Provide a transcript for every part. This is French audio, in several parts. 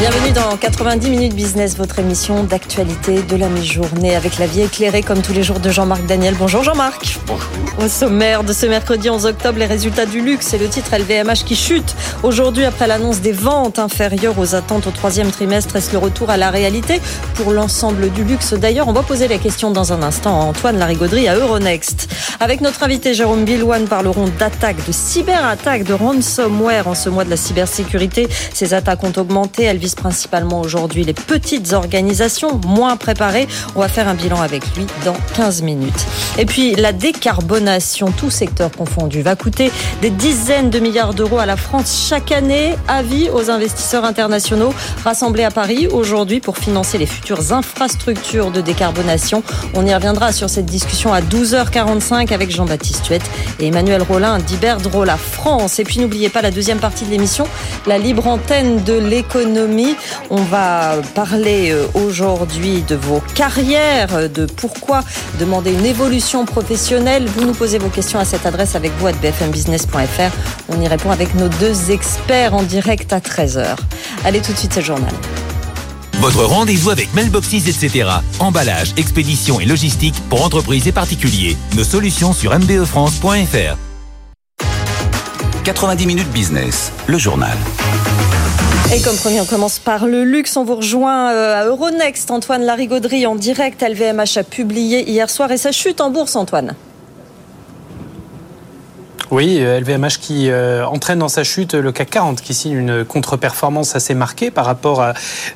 Bienvenue dans 90 minutes business, votre émission d'actualité de la mi-journée avec la vie éclairée comme tous les jours de Jean-Marc Daniel. Bonjour Jean-Marc. Bonjour. Au sommaire de ce mercredi 11 octobre, les résultats du luxe et le titre LVMH qui chute aujourd'hui après l'annonce des ventes inférieures aux attentes au troisième trimestre. Est-ce le retour à la réalité pour l'ensemble du luxe? D'ailleurs, on va poser la question dans un instant à Antoine Larigauderie à Euronext. Avec notre invité Jérôme Billouane, parlerons d'attaques, de cyberattaques, de ransomware en ce mois de la cybersécurité. Ces attaques ont augmenté. Elles principalement aujourd'hui les petites organisations moins préparées. On va faire un bilan avec lui dans 15 minutes. Et puis la décarbonation, tout secteur confondu, va coûter des dizaines de milliards d'euros à la France chaque année. Avis aux investisseurs internationaux rassemblés à Paris aujourd'hui pour financer les futures infrastructures de décarbonation. On y reviendra sur cette discussion à 12h45 avec Jean-Baptiste Huette et Emmanuel Rollin d'Iberdrola France. Et puis n'oubliez pas la deuxième partie de l'émission, la libre antenne de l'économie on va parler euh, aujourd'hui de vos carrières, de pourquoi demander une évolution professionnelle. Vous nous posez vos questions à cette adresse avec vous à bfmbusiness.fr. On y répond avec nos deux experts en direct à 13h. Allez tout de suite, c'est le journal. Votre rendez-vous avec Mailboxes, etc. Emballage, expédition et logistique pour entreprises et particuliers. Nos solutions sur mbefrance.fr. 90 minutes business, le journal. Et comme premier, on commence par le luxe. On vous rejoint euh, à Euronext. Antoine Larigauderie en direct. LVMH a publié hier soir et ça chute en bourse, Antoine. Oui, LVMH euh, qui euh, entraîne dans sa chute le CAC 40 qui signe une contre-performance assez marquée par rapport euh,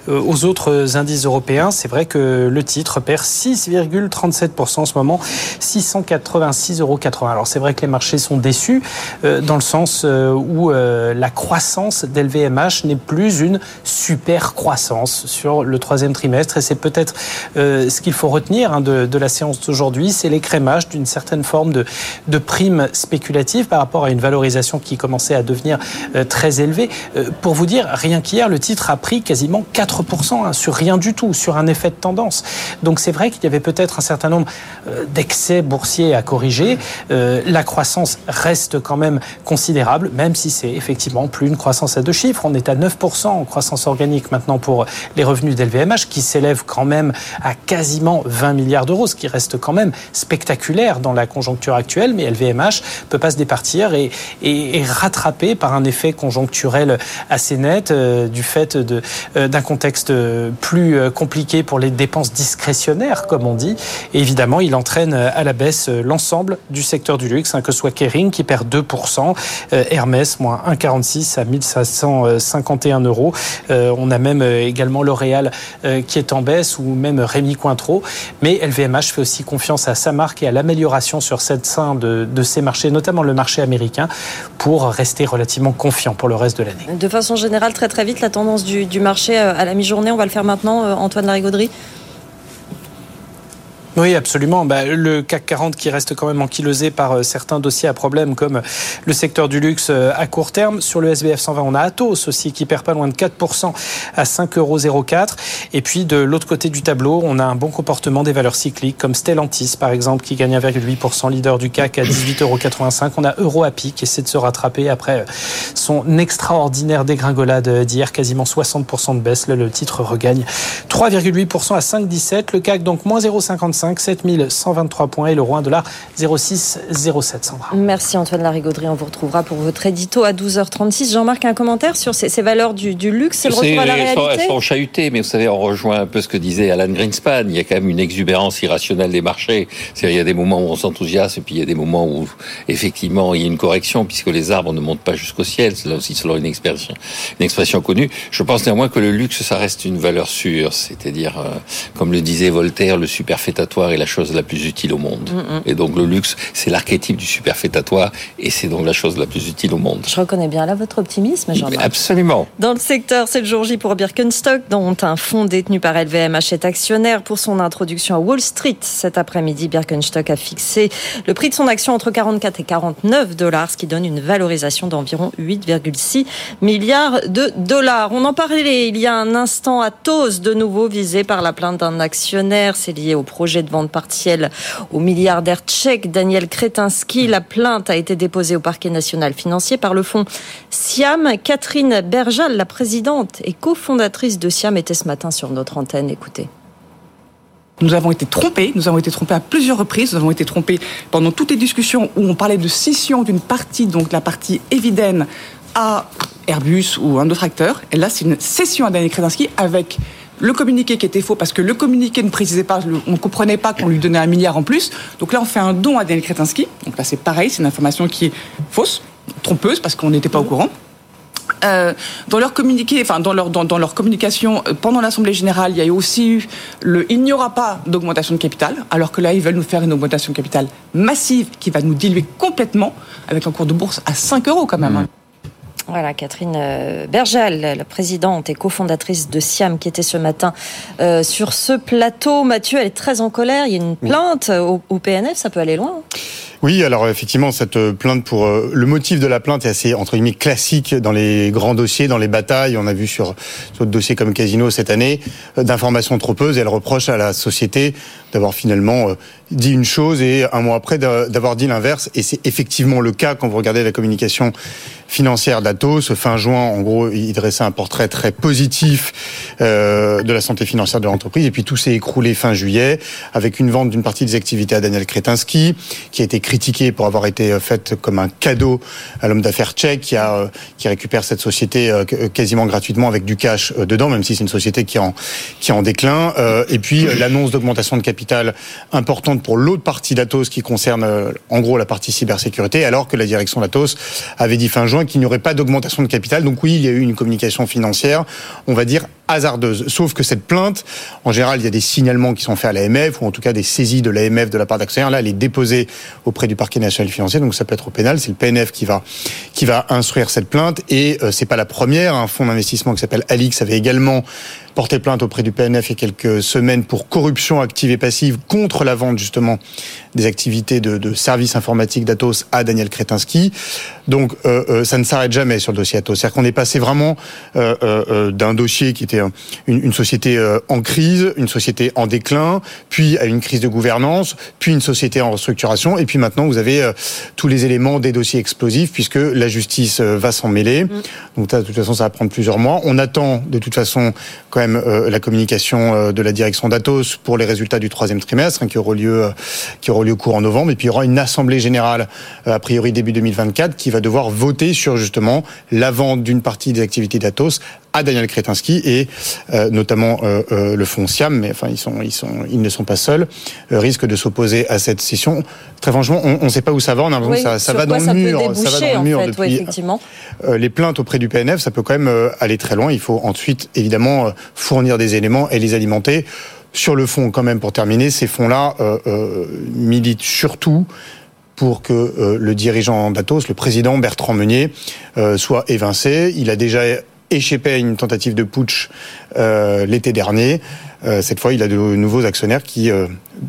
aux autres indices européens. C'est vrai que le titre perd 6,37% en ce moment, 686,80 euros. Alors c'est vrai que les marchés sont déçus dans le sens où la croissance d'LVMH n'est plus une super croissance sur le troisième trimestre et c'est peut-être ce qu'il faut retenir hein, de, la séance d'aujourd'hui, c'est l'écrémage d'une certaine forme de, de prime spéculative par rapport à une valorisation qui commençait à devenir euh, très élevée. Euh, pour vous dire, rien qu'hier, le titre a pris quasiment 4% hein, sur rien du tout, sur un effet de tendance. Donc c'est vrai qu'il y avait peut-être un certain nombre euh, d'excès boursiers à corriger. La croissance reste quand même considérable, même si c'est effectivement plus une croissance à deux chiffres. On est à 9% en croissance organique maintenant pour les revenus d'LVMH, qui s'élèvent quand même à quasiment 20 milliards d'euros, ce qui reste quand même spectaculaire dans la conjoncture actuelle. Mais LVMH peut pas se dépasser et, et, rattrapé par un effet conjoncturel assez net euh, du fait euh, d'un contexte plus euh, compliqué pour les dépenses discrétionnaires, comme on dit. Évidemment, il entraîne à la baisse l'ensemble du secteur du luxe, hein, que ce soit Kering qui perd 2%, Hermès moins 1,46 à 1551 euros. on a même également L'Oréal qui est en baisse ou même Rémi Cointreau. Mais LVMH fait aussi confiance à sa marque et à l'amélioration sur cette scène de, de ses marchés, notamment le marché marché américain pour rester relativement confiant pour le reste de l'année. De façon générale, très très vite, la tendance du, marché euh, à la mi-journée, on va le faire maintenant, euh, Antoine Larigauderie? Oui, absolument. Bah, le CAC 40 qui reste quand même ankylosé par euh, certains dossiers à problème, comme le secteur du luxe euh, à court terme. Sur le SBF 120, on a Atos aussi qui perd pas loin de 4% à 5,04 euros. Et puis de l'autre côté du tableau, on a un bon comportement des valeurs cycliques, comme Stellantis par exemple, qui gagne 1,8%, leader du CAC à 18,85 euros. On a EuroAPI qui essaie de se rattraper après euh, son extraordinaire dégringolade d'hier, quasiment 60% de baisse. Là, le titre regagne 3,8% à 5,17. Le CAC donc moins 0,55 7123 points et le roi 1 0607 Sandra. Merci Antoine Larigauderie, on vous retrouvera pour votre édito à 12h36. Jean-Marc, un commentaire sur ces, valeurs du, luxe, c'est le retour à la réalité Elles sont chahutées, mais vous savez, on rejoint un peu ce que disait Alan Greenspan, il y a quand même une exubérance irrationnelle des marchés. Il y a des moments où on s'enthousiasme et puis il y a des moments où effectivement il y a une correction puisque les arbres ne montent pas jusqu'au ciel, c'est là aussi selon une expression, une expression connue. Je pense néanmoins que le luxe, ça reste une valeur sûre, c'est-à-dire, euh, comme le disait Voltaire, le superfétatoire est la chose la plus utile au monde. Mm, mm. Et donc le luxe, c'est l'archétype du superfétatoire et c'est donc la chose la plus utile au monde. Je reconnais bien là votre optimisme, Jean-Marc. Absolument. Dans le secteur, c'est le jour J pour Birkenstock, dont un fonds détenu par LVMH est actionnaire pour son introduction à Wall Street. Cet après-midi, Birkenstock a fixé le prix de son action entre 44 et 49 dollars, ce qui donne une valorisation d'environ 8,6 milliards de dollars. On en parlait il y a un instant à Tos, de nouveau visé par la plainte d'un actionnaire. C'est lié au projet de vente partielle au milliardaire tchèque Daniel Kretinsky. La plainte a été déposée au parquet national financier par le fonds Siam. Catherine Berjal, la présidente et cofondatrice de Siam, était ce matin sur notre antenne. Écoutez. Nous avons été trompés, nous avons été trompés à plusieurs reprises, nous avons été trompés pendant toutes les discussions où on parlait de scission d'une partie, donc la partie Eviden à Airbus ou un autre acteur. Et là, c'est une cession à Daniel Kretinsky avec le communiqué qui était faux parce que le communiqué ne précisait pas, on ne comprenait pas qu'on lui donnait un milliard en plus. Donc là, on fait un don à Daniel Kretinsky. Donc là, c'est pareil, c'est une information qui est fausse, trompeuse parce qu'on n'était pas au courant. Euh, dans leur communiqué, enfin dans leur dans, leur communication euh, pendant l'assemblée générale, il y a aussi eu le il n'y aura pas d'augmentation de capital, alors que là ils veulent nous faire une augmentation de capital massive qui va nous diluer complètement avec un cours de bourse à 5 euros quand même. Hein. Voilà, Catherine euh, Bergel, la présidente et cofondatrice de Siam, qui était ce matin sur ce plateau. Mathieu, elle est très en colère. Il y a une plainte au, au PNF, ça peut aller loin. Hein. Oui, alors effectivement, cette plainte pour euh, le motif de la plainte est assez entre guillemets classique dans les grands dossiers, dans les batailles. On a vu sur d'autres dossiers comme Casino cette année euh, d'informations trompeuses. Elle reproche à la société d'avoir finalement euh, dit une chose et un mois après d'avoir dit l'inverse. Et c'est effectivement le cas quand vous regardez la communication financière d'Atos. Fin juin, en gros, il dressait un portrait très positif euh, de la santé financière de l'entreprise. Et puis tout s'est écroulé fin juillet avec une vente d'une partie des activités à Daniel Kretinsky, qui a été critiqué pour avoir été euh, faite comme un cadeau à l'homme d'affaires tchèque qui a euh, qui récupère cette société euh, quasiment gratuitement avec du cash dedans, même si c'est une société qui en qui en déclin. Et puis l'annonce d'augmentation de capital importante pour l'autre partie d'Atos qui concerne en gros la partie cybersécurité, alors que la direction d'Atos avait dit fin juin qu'il n'y aurait pas d'augmentation de capital. Donc oui, il y a eu une communication financière, on va dire hasardeuse. Sauf que cette plainte, en général, il y a des signalements qui sont faits à l'AMF, ou en tout cas des saisies de l'AMF de la part d'actionnaires. Là, elle est déposée auprès du parquet national financier, donc ça peut être au pénal. C'est le PNF qui va qui va instruire cette plainte, et euh, c'est pas la première. Un fonds d'investissement qui s'appelle Alix avait également porté plainte auprès du PNF il y a quelques semaines pour corruption active et passive contre la vente justement des activités de, de services informatiques d'Atos à Daniel Kretinsky. Donc euh, euh, ça ne s'arrête jamais sur le dossier Atos. C'est-à-dire qu'on est passé vraiment euh, euh d'un dossier qui était une, une société en crise, une société en déclin, puis à une crise de gouvernance, puis une société en restructuration, et puis maintenant vous avez tous les éléments des dossiers explosifs puisque la justice va s'en mêler. Mm. Donc de toute façon ça va prendre plusieurs mois. On attend de toute façon quand même la communication de la direction d'Atos pour les résultats du troisième trimestre hein, qui aura lieu qui aura lieu court en novembre, et puis il y aura une assemblée générale a priori début 2024 qui va devoir voter sur justement la vente d'une partie des activités d'Atos à Daniel Kretinsky et euh, notamment euh, euh, le fonds Siam, mais enfin ils sont ils sont ils ne sont pas seuls, risque de s'opposer à cette session. Très franchement, on ne sait pas où ça va. On a l'impression que ça, ça va dans le mur, ça va dans le mur fait, depuis. effectivement. les plaintes auprès du PNF, ça peut quand même aller très loin. Il faut ensuite évidemment fournir des éléments et les alimenter. Sur le fond, quand même, pour terminer, ces fonds-là militent surtout pour que euh, le dirigeant d'Atos, le président Bertrand Meunier, euh, soit évincé. Il a déjà échappé à une tentative de putsch euh, l'été dernier. cette fois, il a de nouveaux actionnaires qui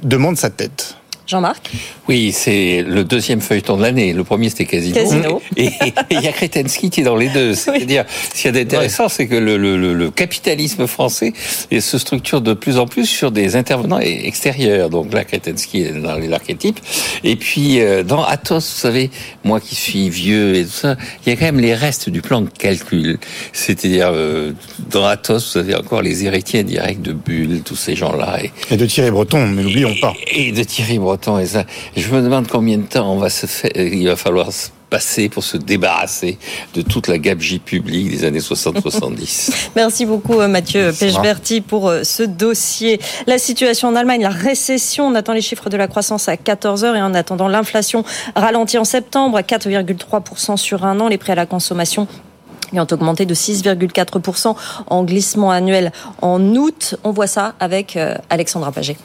demandent sa tête. Jean-Marc Oui, c'est le deuxième feuilleton de l'année. Le premier, c'était Casino. Casino. Et il y a Kretensky qui est dans les deux. C'est-à-dire, ce qui est intéressant, c'est que le, le, le, capitalisme français se structure de plus en plus sur des intervenants extérieurs. Donc là, Kretensky est dans l'archétype. Et puis, euh, dans Athos, vous savez, moi qui suis vieux et tout ça, il y a quand même les restes du plan de calcul. C'est-à-dire, euh, dans Athos, vous avez encore les héritiers directs de Bulle, tous ces gens-là. Et, de Thierry Breton, mais n'oublions pas. Et de Thierry Breton et ça. Je me demande combien de temps on va se faire, il va falloir passer pour se débarrasser de toute la gabegie publique des années 60-70. Merci beaucoup euh, Mathieu Pechberti pour euh, ce dossier. La situation en Allemagne, la récession, on attend les chiffres de la croissance à 14 heures et en attendant l'inflation ralentie en septembre à 4,3% sur un an, les prix à la consommation ont augmenté de 6,4% en glissement annuel en août. On voit ça avec euh, Alexandra Paget.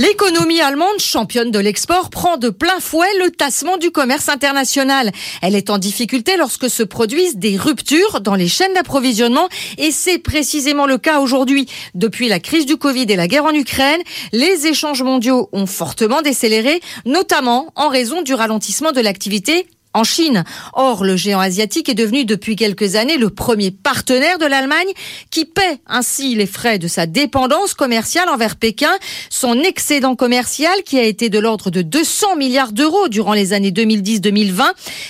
L'économie allemande, championne de l'export, prend de plein fouet le tassement du commerce international. Elle est en difficulté lorsque se produisent des ruptures dans les chaînes d'approvisionnement et c'est précisément le cas aujourd'hui. Depuis la crise du Covid et la guerre en Ukraine, les échanges mondiaux ont fortement décéléré, notamment en raison du ralentissement de l'activité en Chine. Or, le géant asiatique est devenu depuis quelques années le premier partenaire de l'Allemagne qui paie ainsi les frais de sa dépendance commerciale envers Pékin. Son excédent commercial, qui a été de l'ordre de 200 milliards d'euros durant les années 2010-2020,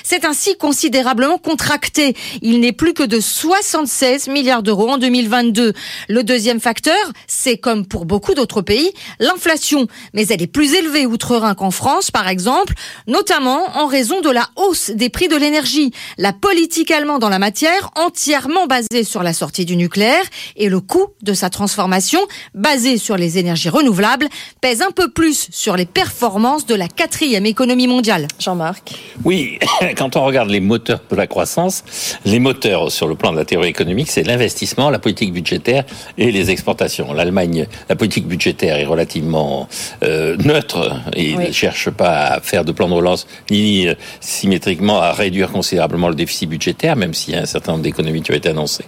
s'est ainsi considérablement contracté. Il n'est plus que de 76 milliards d'euros en 2022. Le deuxième facteur, c'est comme pour beaucoup d'autres pays, l'inflation. Mais elle est plus élevée outre-Rhin qu'en France, par exemple, notamment en raison de la hausse des prix de l'énergie. La politique allemande en la matière, entièrement basée sur la sortie du nucléaire et le coût de sa transformation, basée sur les énergies renouvelables, pèse un peu plus sur les performances de la quatrième économie mondiale. Jean-Marc. Oui, quand on regarde les moteurs de la croissance, les moteurs sur le plan de la théorie économique, c'est l'investissement, la politique budgétaire et les exportations. L'Allemagne, la politique budgétaire est relativement euh, neutre et ne cherche pas à faire de plan de relance ni euh, symétriquement à réduire considérablement le déficit budgétaire, même s'il y a un certain nombre d'économies qui ont été annoncées.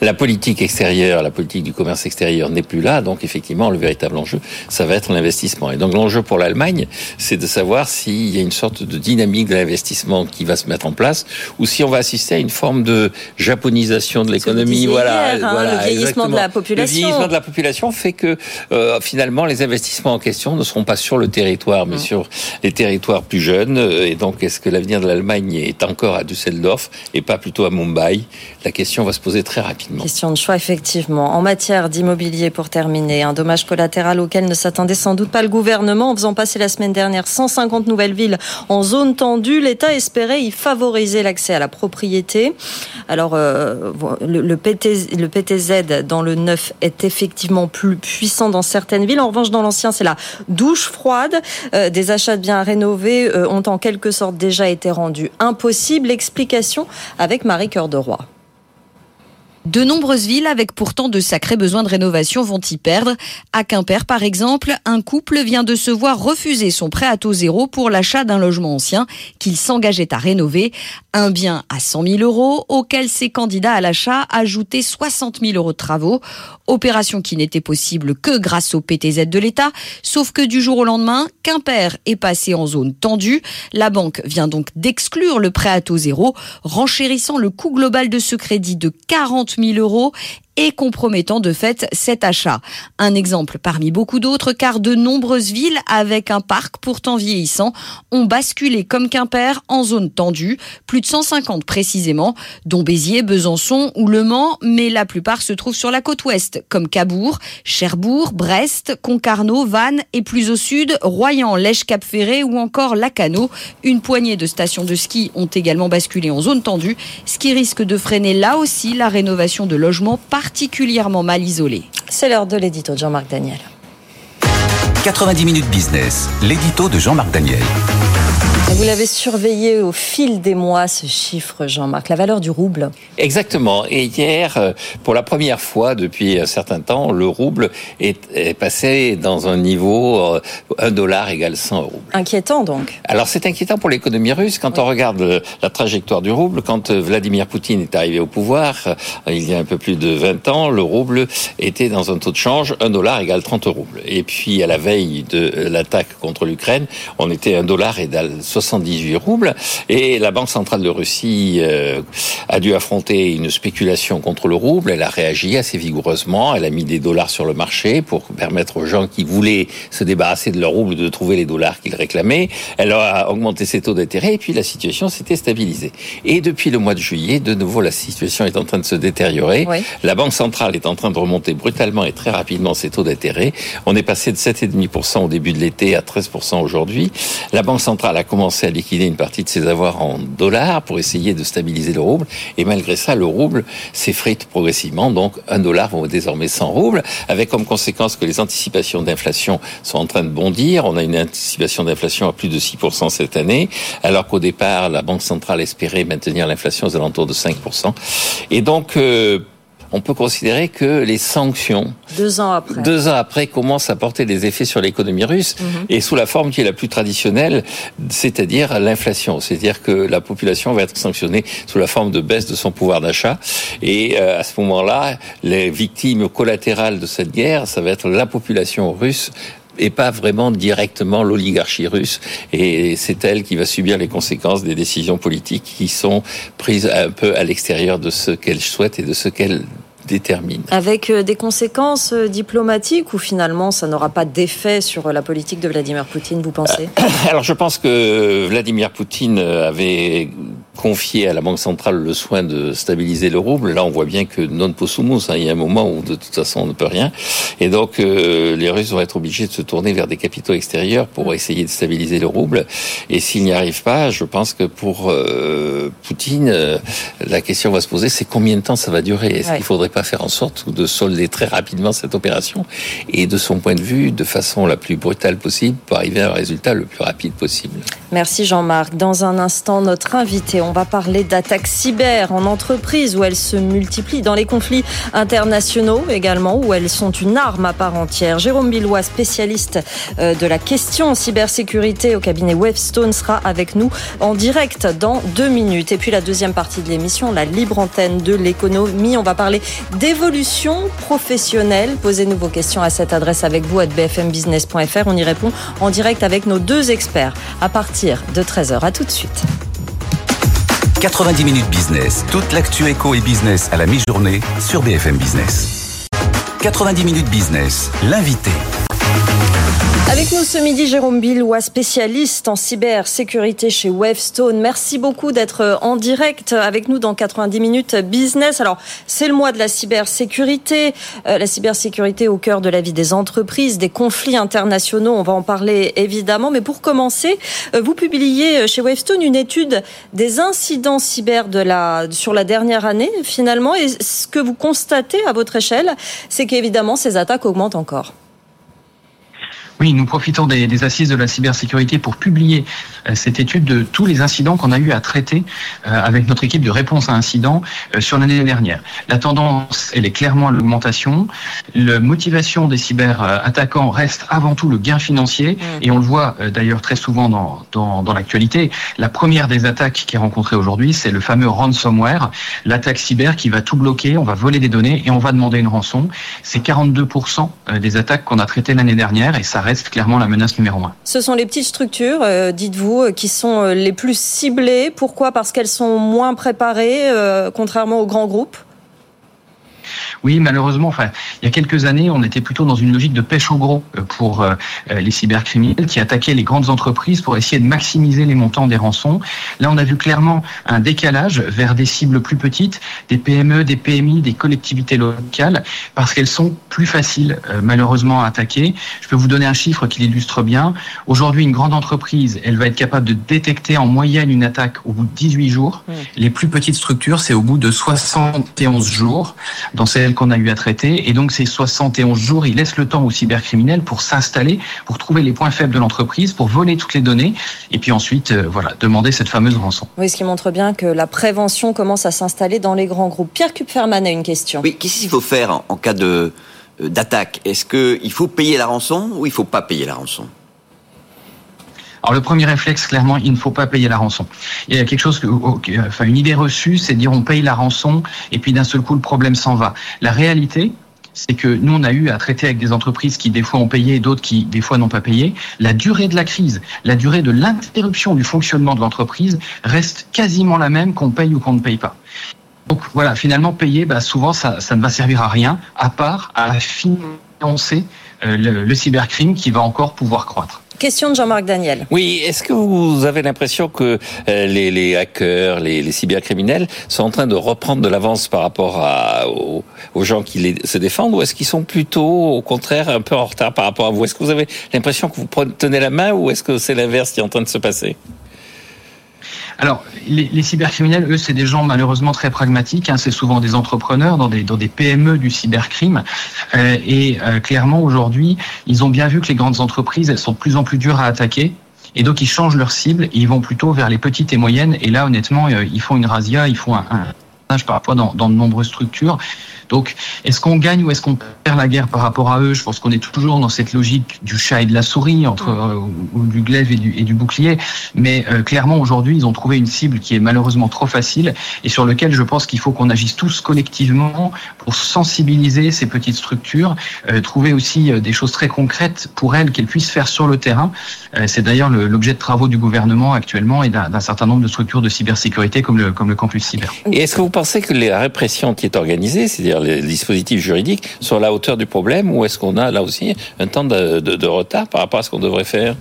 La politique extérieure, la politique du commerce extérieur n'est plus là, donc effectivement le véritable enjeu, ça va être l'investissement. Et donc l'enjeu pour l'Allemagne, c'est de savoir s'il y a une sorte de dynamique de l'investissement qui va se mettre en place, ou si on va assister à une forme de japonisation de l'économie. Voilà, hier, hein, voilà, le vieillissement de la population. Le vieillissement de la population fait que euh, finalement les investissements en question ne seront pas sur le territoire, mais mm. sur les territoires plus jeunes. Et donc, est-ce que l'avenir de l'Allemagne est encore à Düsseldorf et pas plutôt à Mumbai La question va se poser très rapidement. Question de choix, effectivement. En matière d'immobilier, pour terminer, un dommage collatéral auquel ne s'attendait sans doute pas le gouvernement en faisant passer la semaine dernière 150 nouvelles villes en zone tendue. L'État espérait y favoriser l'accès à la propriété. Alors, euh, le, PTZ dans le neuf est effectivement plus puissant dans certaines villes. En revanche, dans l'ancien, c'est la douche froide. Euh, des achats de biens rénovés euh, ont en quelque sorte déjà été rendus impossibles. Explication avec Marie Cœur de Roi. De nombreuses villes avec pourtant de sacrés besoins de rénovation vont y perdre. À Quimper, par exemple, un couple vient de se voir refuser son prêt à taux zéro pour l'achat d'un logement ancien qu'il s'engageait à rénover. Un bien à 100 000 euros auquel ses candidats à l'achat ajoutaient 60 000 euros de travaux. Opération qui n'était possible que grâce au PTZ de l'État. Sauf que du jour au lendemain, Quimper est passé en zone tendue. La banque vient donc d'exclure le prêt à taux zéro, renchérissant le coût global de ce crédit de 40 000 euros et compromettant de fait cet achat. Un exemple parmi beaucoup d'autres car de nombreuses villes avec un parc pourtant vieillissant ont basculé comme Quimper en zone tendue, plus de 150 précisément, dont Béziers, Besançon ou Le Mans, mais la plupart se trouvent sur la côte ouest comme Cabourg, Cherbourg, Brest, Concarneau, Vannes et plus au sud, Royan, Lèche-Cap-Ferré ou encore Lacano. Une poignée de stations de ski ont également basculé en zone tendue, ce qui risque de freiner là aussi la rénovation de logements par particulièrement mal isolé. C'est l'heure de l'édito de Jean-Marc Daniel. 90 minutes business, l'édito de Jean-Marc Daniel. Vous l'avez surveillé au fil des mois, ce chiffre, Jean-Marc, la valeur du rouble. Exactement. Et hier, euh, pour la première fois depuis un certain temps, le rouble est, passé dans un niveau 1 euh, dollar égale 100 euros. Inquiétant donc. Alors c'est inquiétant pour l'économie russe. Quand on regarde euh, la trajectoire du rouble, quand Vladimir Poutine est arrivé au pouvoir, il y a un peu plus de 20 ans, le rouble était dans un taux de change 1 dollar égale 30 roubles. Et puis à la veille de l'attaque contre l'Ukraine, on était 1 dollar égale 60 78 roubles. Et la Banque centrale de Russie euh, a dû affronter une spéculation contre le rouble. Elle a réagi assez vigoureusement. Elle a mis des dollars sur le marché pour permettre aux gens qui voulaient se débarrasser de leur rouble de trouver les dollars qu'ils réclamaient. Elle a augmenté ses taux d'intérêt et puis la situation s'était stabilisée. Et depuis le mois de juillet, de nouveau, la situation est en train de se détériorer. La Banque centrale est en train de remonter brutalement et très rapidement ses taux d'intérêt. On est passé de 7,5% au début de l'été à 13% aujourd'hui. La Banque centrale a commencé à liquider une partie de ses avoirs en dollars pour essayer de stabiliser le rouble. Et malgré ça, le rouble s'effrite progressivement. Donc, un dollar vaut désormais 100 roubles, avec comme conséquence que les anticipations d'inflation sont en train de bondir. On a une anticipation d'inflation à plus de 6% cette année, alors qu'au départ, la Banque centrale espérait maintenir l'inflation aux alentours de 5%. Et donc, euh, on peut considérer que les sanctions, deux ans après, deux ans après commencent à porter des effets sur l'économie russe, mhm. et sous la forme qui est la plus traditionnelle, c'est-à-dire l'inflation. C'est-à-dire que la population va être sanctionnée sous la forme de baisse de son pouvoir d'achat. Et euh, à ce moment-là, les victimes collatérales de cette guerre, ça va être la population russe et pas vraiment directement l'oligarchie russe. Et c'est elle qui va subir les conséquences des décisions politiques qui sont prises un peu à l'extérieur de ce qu'elle souhaite et de ce qu'elle détermine. Avec euh, des conséquences euh, diplomatiques ou finalement ça n'aura pas d'effet sur euh, la politique de Vladimir Poutine, vous pensez? Alors je pense que Vladimir Poutine avait confié à la Banque centrale le soin de stabiliser le rouble. Là, on voit bien que non possumus, hein, il y a un moment où de toute façon on ne peut rien. Et donc les Russes vont être obligés de se tourner vers des capitaux extérieurs pour essayer de stabiliser le rouble. Et s'ils n'y arrivent pas, je pense que pour Poutine, la question va se poser, c'est combien de temps ça va durer? Est-ce qu'il faudrait pas faire en sorte de solder très rapidement cette opération? Et de son point de vue de façon la plus brutale possible pour arriver à un résultat le plus rapide possible. Merci Jean-Marc. Dans un instant, notre invité, on va parler d'attaques cyber en entreprise où elles se multiplient, dans les conflits internationaux également, où elles sont une arme à part entière. Jérôme Billois, spécialiste euh, de la question cybersécurité au cabinet Webstone, sera avec nous en direct dans deux minutes. Et puis la deuxième partie de l'émission, la libre antenne de l'économie. On va parler d'évolution professionnelle. Posez-nous vos questions à cette adresse avec vous à bfmbusiness.fr. On y répond en direct avec nos deux experts à partir de 13h. À tout de suite. 90 minutes business. Toute l'actu éco et business à la mi-journée sur BFM Business. 90 minutes business. L'invité. Avec nous ce midi, Jérôme Billois, spécialiste en cybersécurité chez Wavestone. Merci beaucoup d'être en direct avec nous dans 90 minutes business. Alors, c'est le mois de la cybersécurité. Euh, la cybersécurité au cœur de la vie des entreprises, des conflits internationaux. On va en parler évidemment. Mais pour commencer, euh, vous publiez chez Wavestone une étude des incidents cyber de la, sur la dernière année, finalement. Et ce que vous constatez à votre échelle, c'est qu'évidemment, ces attaques augmentent encore. Oui, nous profitons des, assises de la cybersécurité pour publier euh, cette étude de tous les incidents qu'on a eu à traiter euh, avec notre équipe de réponse à incidents euh, sur l'année dernière. La tendance, elle est clairement à l'augmentation. La motivation des cyberattaquants reste avant tout le gain financier mmh. et on le voit d'ailleurs très souvent dans, dans, dans l'actualité. La première des attaques qui est rencontrée aujourd'hui, c'est le fameux ransomware, l'attaque cyber qui va tout bloquer, on va voler des données et on va demander une rançon. C'est 42% des attaques qu'on a traitées l'année dernière et ça reste clairement la menace numéro un. Ce sont les petites structures, euh, dites-vous, euh, qui sont euh, les plus ciblées. Pourquoi? Parce qu'elles sont moins préparées, contrairement aux grands groupes oui, malheureusement, enfin, il y a quelques années, on était plutôt dans une logique de pêche au gros euh, pour euh, euh, les cybercriminels qui attaquaient les grandes entreprises pour essayer de maximiser les montants des rançons. Là, on a vu clairement un décalage vers des cibles plus petites, des PME, des PMI, des collectivités locales, parce qu'elles sont plus faciles, malheureusement, à attaquer. Je peux vous donner un chiffre qui l'illustre bien. Aujourd'hui, une grande entreprise, elle va être capable de détecter en moyenne une attaque au bout de 18 jours. Mmh. Les plus petites structures, c'est au bout de 71 jours. Dans ces qu'on a eu à traiter. Et donc, ces 71 jours, il laisse le temps aux cybercriminels pour s'installer, pour trouver les points faibles de l'entreprise, pour voler toutes les données, et puis ensuite, euh, voilà, demander cette fameuse rançon. Oui, ce qui montre bien que la prévention commence à s'installer dans les grands groupes. Pierre Kupferman a une question. Oui, qu'est-ce qu'il faut faire en, cas de euh, d'attaque? Est-ce qu'il faut payer la rançon ou il ne faut pas payer la rançon? Alors le premier réflexe, clairement, il ne faut pas payer la rançon. Il y a quelque chose, que, enfin une idée reçue, c'est dire on paye la rançon et puis d'un seul coup le problème s'en va. La réalité, c'est que nous, on a eu à traiter avec des entreprises qui, des fois, ont payé et d'autres qui, des fois, n'ont pas payé. La durée de la crise, la durée de l'interruption du fonctionnement de l'entreprise reste quasiment la même qu'on paye ou qu'on ne paye pas. Donc voilà, finalement, payer, bah, souvent, ça, ne va servir à rien, à part à financer euh, le cybercrime qui va encore pouvoir croître. Question de Jean-Marc Daniel. Oui, est-ce que vous avez l'impression que euh, les, hackers, les, cybercriminels sont en train de reprendre de l'avance par rapport aux, gens qui se défendent ou est-ce qu'ils sont plutôt au contraire un peu en retard par rapport à vous? Est-ce que vous avez l'impression que vous tenez la main ou est-ce que c'est l'inverse qui est en train de se passer? Alors, les, cybercriminels, eux, c'est des gens malheureusement très pragmatiques. Hein. c'est souvent des entrepreneurs dans des, PME du cybercrime. Euh, et euh, clairement, aujourd'hui, ils ont bien vu que les grandes entreprises, elles sont de plus en plus dures à attaquer. Et donc, ils changent leur cible ils vont plutôt vers les petites et moyennes. Et là, honnêtement, euh, ils font une razzia, ils font un, un parfois dans de nombreuses structures. Donc, est-ce qu'on gagne ou est-ce qu'on perd la guerre par rapport à eux? Je pense qu'on est toujours dans cette logique du chat et de la souris, entre euh, ou du glaive et du, et du bouclier. Mais euh, clairement, aujourd'hui, ils ont trouvé une cible qui est malheureusement trop facile et sur lequel je pense qu'il faut qu'on agisse tous collectivement pour sensibiliser ces petites structures, euh, trouver aussi des choses très concrètes pour elles qu'elles puissent faire sur le terrain. C'est d'ailleurs l'objet de travaux du gouvernement actuellement et d'un certain nombre de structures de cybersécurité comme le, comme le campus cyber. Et est-ce que vous pensez que la répression qui est organisée, c'est-à-dire les dispositifs juridiques, sont à la hauteur du problème ou est-ce qu'on a là aussi un temps de, retard par rapport à ce qu'on devrait faire?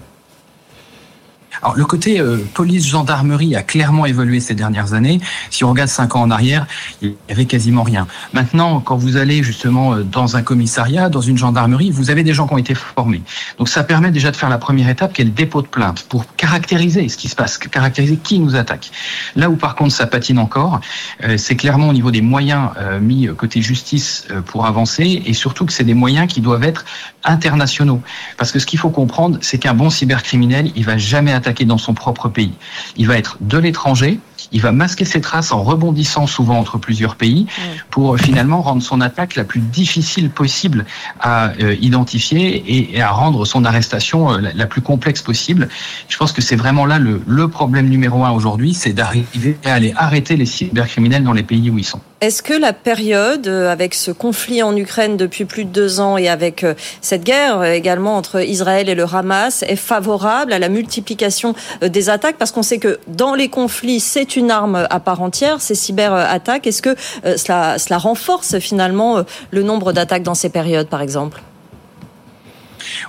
Alors le côté euh, police gendarmerie a clairement évolué ces dernières années. Si on regarde cinq ans en arrière, il y avait quasiment rien. Maintenant, quand vous allez justement euh, dans un commissariat, dans une gendarmerie, vous avez des gens qui ont été formés. Donc ça permet déjà de faire la première étape, qui est le dépôt de plainte, pour caractériser ce qui se passe, caractériser qui nous attaque. Là où par contre ça patine encore, euh, c'est clairement au niveau des moyens mis côté justice pour avancer, et surtout que c'est des moyens qui doivent être internationaux. Parce que ce qu'il faut comprendre, c'est qu'un bon cybercriminel, il va jamais attaquer dans son propre pays. Il va être de l'étranger, il va masquer ses traces en rebondissant souvent entre plusieurs pays pour euh, finalement rendre son attaque la plus difficile possible à euh, identifier et, à rendre son arrestation euh, la, plus complexe possible. Je pense que c'est vraiment là le, le problème numéro un aujourd'hui, c'est d'arriver à aller arrêter les cybercriminels dans les pays où ils sont. Est-ce que la période, avec ce conflit en Ukraine depuis plus de deux ans et avec cette guerre également entre Israël et le Hamas, est favorable à la multiplication des attaques? Parce qu'on sait que dans les conflits, c'est une arme à part entière, ces cyberattaques. Est-ce que euh, cela, cela renforce finalement euh, le nombre d'attaques dans ces périodes, par exemple?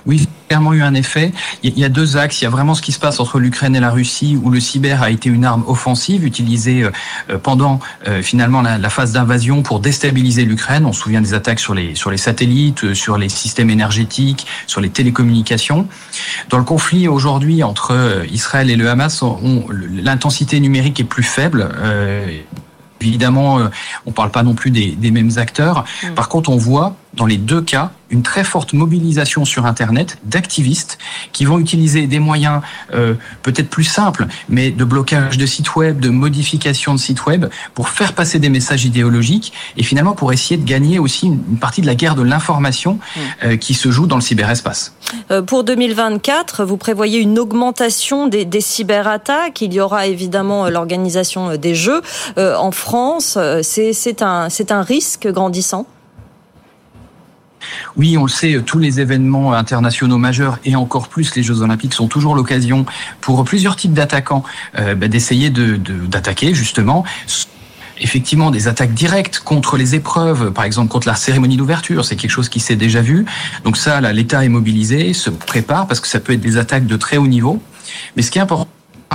Oui, clairement eu un effet. Il y a deux axes. Il y a vraiment ce qui se passe entre l'Ukraine et la Russie, où le cyber a été une arme offensive utilisée euh, pendant finalement la, phase d'invasion pour déstabiliser l'Ukraine. On se souvient des attaques sur les sur les satellites, sur les systèmes énergétiques, sur les télécommunications. Dans le conflit aujourd'hui entre Israël et le Hamas, l'intensité numérique est plus faible. Évidemment, on ne parle pas non plus des, des mêmes acteurs. Mm. Par contre, on voit dans les deux cas une très forte mobilisation sur Internet d'activistes qui vont utiliser des moyens euh, peut-être plus simples, mais de blocage de sites web, de modification de sites web, pour faire passer des messages idéologiques et finalement pour essayer de gagner aussi une, partie de la guerre de l'information mm. euh, qui se joue dans le cyberespace. Euh, pour 2024, vous prévoyez une augmentation des, des cyberattaques. Il y aura évidemment l'organisation des Jeux en France. C'est un, un risque grandissant? Oui, on le sait, tous les événements internationaux majeurs et encore plus les Jeux Olympiques sont toujours l'occasion pour plusieurs types d'attaquants euh, bah, d'essayer de, d'attaquer justement effectivement des attaques directes contre les épreuves, par exemple contre la cérémonie d'ouverture, c'est quelque chose qui s'est déjà vu. Donc ça, l'État est mobilisé, se prépare parce que ça peut être des attaques de très haut niveau. Mais ce qui est important,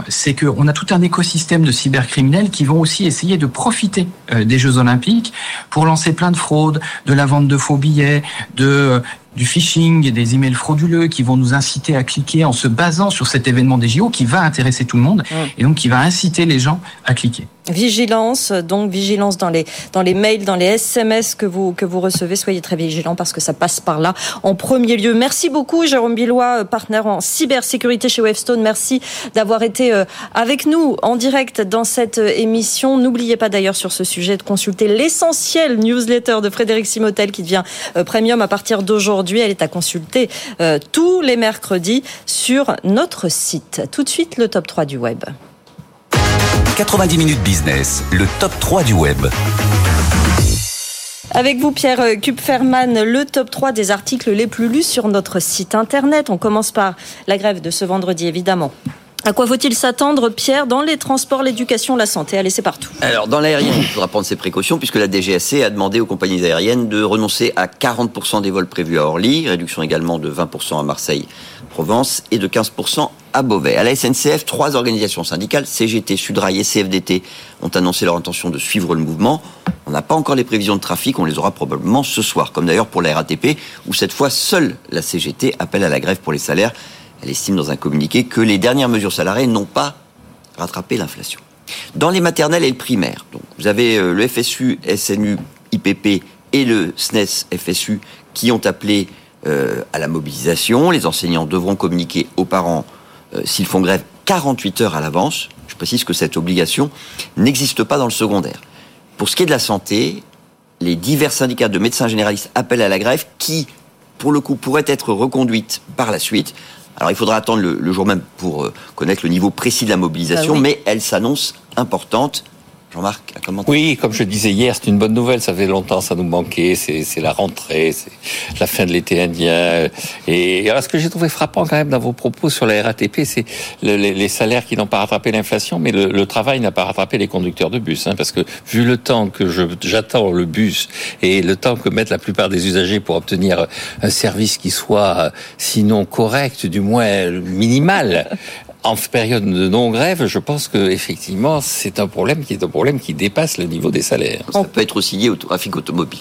c'est qu'on a tout un écosystème de cybercriminels qui vont aussi essayer de profiter euh, des Jeux Olympiques pour lancer plein de fraudes, de la vente de faux billets, de euh, du phishing, des emails frauduleux qui vont nous inciter à cliquer en se basant sur cet événement des JO qui va intéresser tout le monde et donc qui va inciter les gens à cliquer. Vigilance, donc vigilance dans les dans les mails, dans les SMS que vous que vous recevez. Soyez très vigilants parce que ça passe par là en premier lieu. Merci beaucoup, Jérôme Billois, partenaire en cybersécurité chez Wavestone. Merci d'avoir été euh, avec nous en direct dans cette euh, émission. N'oubliez pas d'ailleurs sur ce sujet de consulter l'essentiel newsletter de Frédéric Simotel qui devient euh, premium à partir d'aujourd'hui elle est à consulter euh, tous les mercredis sur notre site. Tout de suite, le top 3 du web. 90 minutes business, le top 3 du web. Avec vous, Pierre Kupferman, le top 3 des articles les plus lus sur notre site internet. On commence par la grève de ce vendredi, évidemment. À quoi faut-il s'attendre, Pierre, dans les transports, l'éducation, la santé? Allez, c'est partout. Alors, dans l'aérien, il faudra prendre ses précautions puisque la DGAC a demandé aux compagnies aériennes de renoncer à 40% des vols prévus à Orly, réduction également de 20% à Marseille, Provence et de 15% à Beauvais. À la SNCF, trois organisations syndicales, CGT, Sudrail et CFDT, ont annoncé leur intention de suivre le mouvement. On n'a pas encore les prévisions de trafic, on les aura probablement ce soir, comme d'ailleurs pour la RATP, où cette fois seule la CGT appelle à la grève pour les salaires elle estime dans un communiqué que les dernières mesures salariées n'ont pas rattrapé l'inflation. Dans les maternelles et le primaire, donc vous avez euh, le FSU, SNU, IPP et le SNES FSU qui ont appelé euh, à la mobilisation. Les enseignants devront communiquer aux parents euh, s'ils font grève 48 heures à l'avance. Je précise que cette obligation n'existe pas dans le secondaire. Pour ce qui est de la santé, les divers syndicats de médecins généralistes appellent à la grève qui, pour le coup, pourrait être reconduite par la suite. Alors il faudra attendre le, jour même pour euh, connaître le niveau précis de la mobilisation, ah mais elle s'annonce importante. Jean-Marc, commenter. Oui, comme je disais hier, c'est une bonne nouvelle. Ça fait longtemps, ça nous manquait. C'est la rentrée, c'est la fin de l'été indien. Et alors, ce que j'ai trouvé frappant quand même dans vos propos sur la RATP, c'est les, salaires qui n'ont pas rattrapé l'inflation, mais le, travail n'a pas rattrapé les conducteurs de bus. Hein, parce que vu le temps que j'attends le bus et le temps que mettent la plupart des usagers pour obtenir un service qui soit, sinon correct, du moins minimal, en période de non-grève, je pense que effectivement, c'est un problème qui est un problème qui dépasse le niveau des salaires. Ça peut être aussi lié au trafic automobile.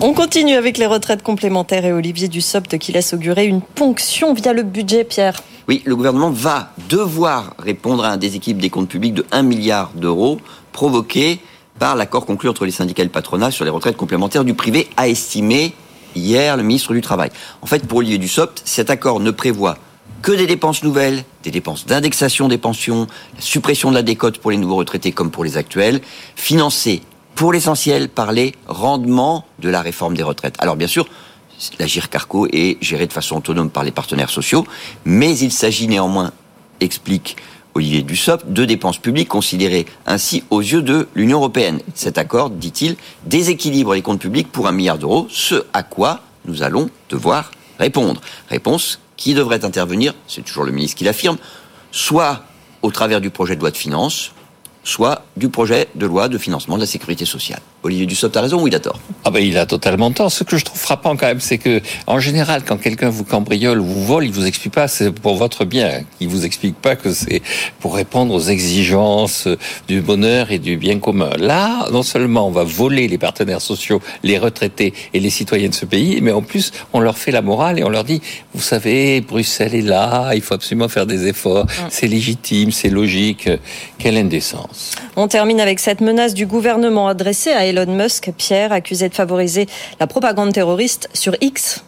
On continue avec les retraites complémentaires et Olivier Dussopt qui laisse augurer une ponction via le budget, Pierre. Oui, le gouvernement va devoir répondre à un déséquilibre des comptes publics de 1 milliard d'euros provoqué par l'accord conclu entre les syndicats et le patronat sur les retraites complémentaires du privé, a estimé hier le ministre du Travail. En fait, pour Olivier Dussopt, cet accord ne prévoit que des dépenses nouvelles, des dépenses d'indexation des pensions, la suppression de la décote pour les nouveaux retraités comme pour les actuels, financées pour l'essentiel par les rendements de la réforme des retraites. Alors bien sûr, la GIRCARCO est gérée de façon autonome par les partenaires sociaux, mais il s'agit néanmoins, explique Olivier Dussopt, de dépenses publiques considérées ainsi aux yeux de l'Union européenne. Cet accord, dit-il, déséquilibre les comptes publics pour un milliard d'euros, ce à quoi nous allons devoir répondre. Réponse qui devrait intervenir, c'est toujours le ministre qui l'affirme, soit au travers du projet de loi de finances, soit du projet de loi de financement de la sécurité sociale. Olivier Dussopt a raison ou il a tort? Ah ben il a totalement tort. Ce que je trouve frappant quand même, c'est que en général, quand quelqu'un vous cambriole ou vous vole, il vous explique pas c'est pour votre bien. Il vous explique pas que c'est pour répondre aux exigences du bonheur et du bien commun. Là, non seulement on va voler les partenaires sociaux, les retraités et les citoyens de ce pays, mais en plus on leur fait la morale et on leur dit, vous savez, Bruxelles est là, il faut absolument faire des efforts, mm. c'est légitime, c'est logique. Quelle indécence. On termine avec cette menace du gouvernement adressée à Elon Musk, Pierre, accusé de favoriser la propagande terroriste sur X.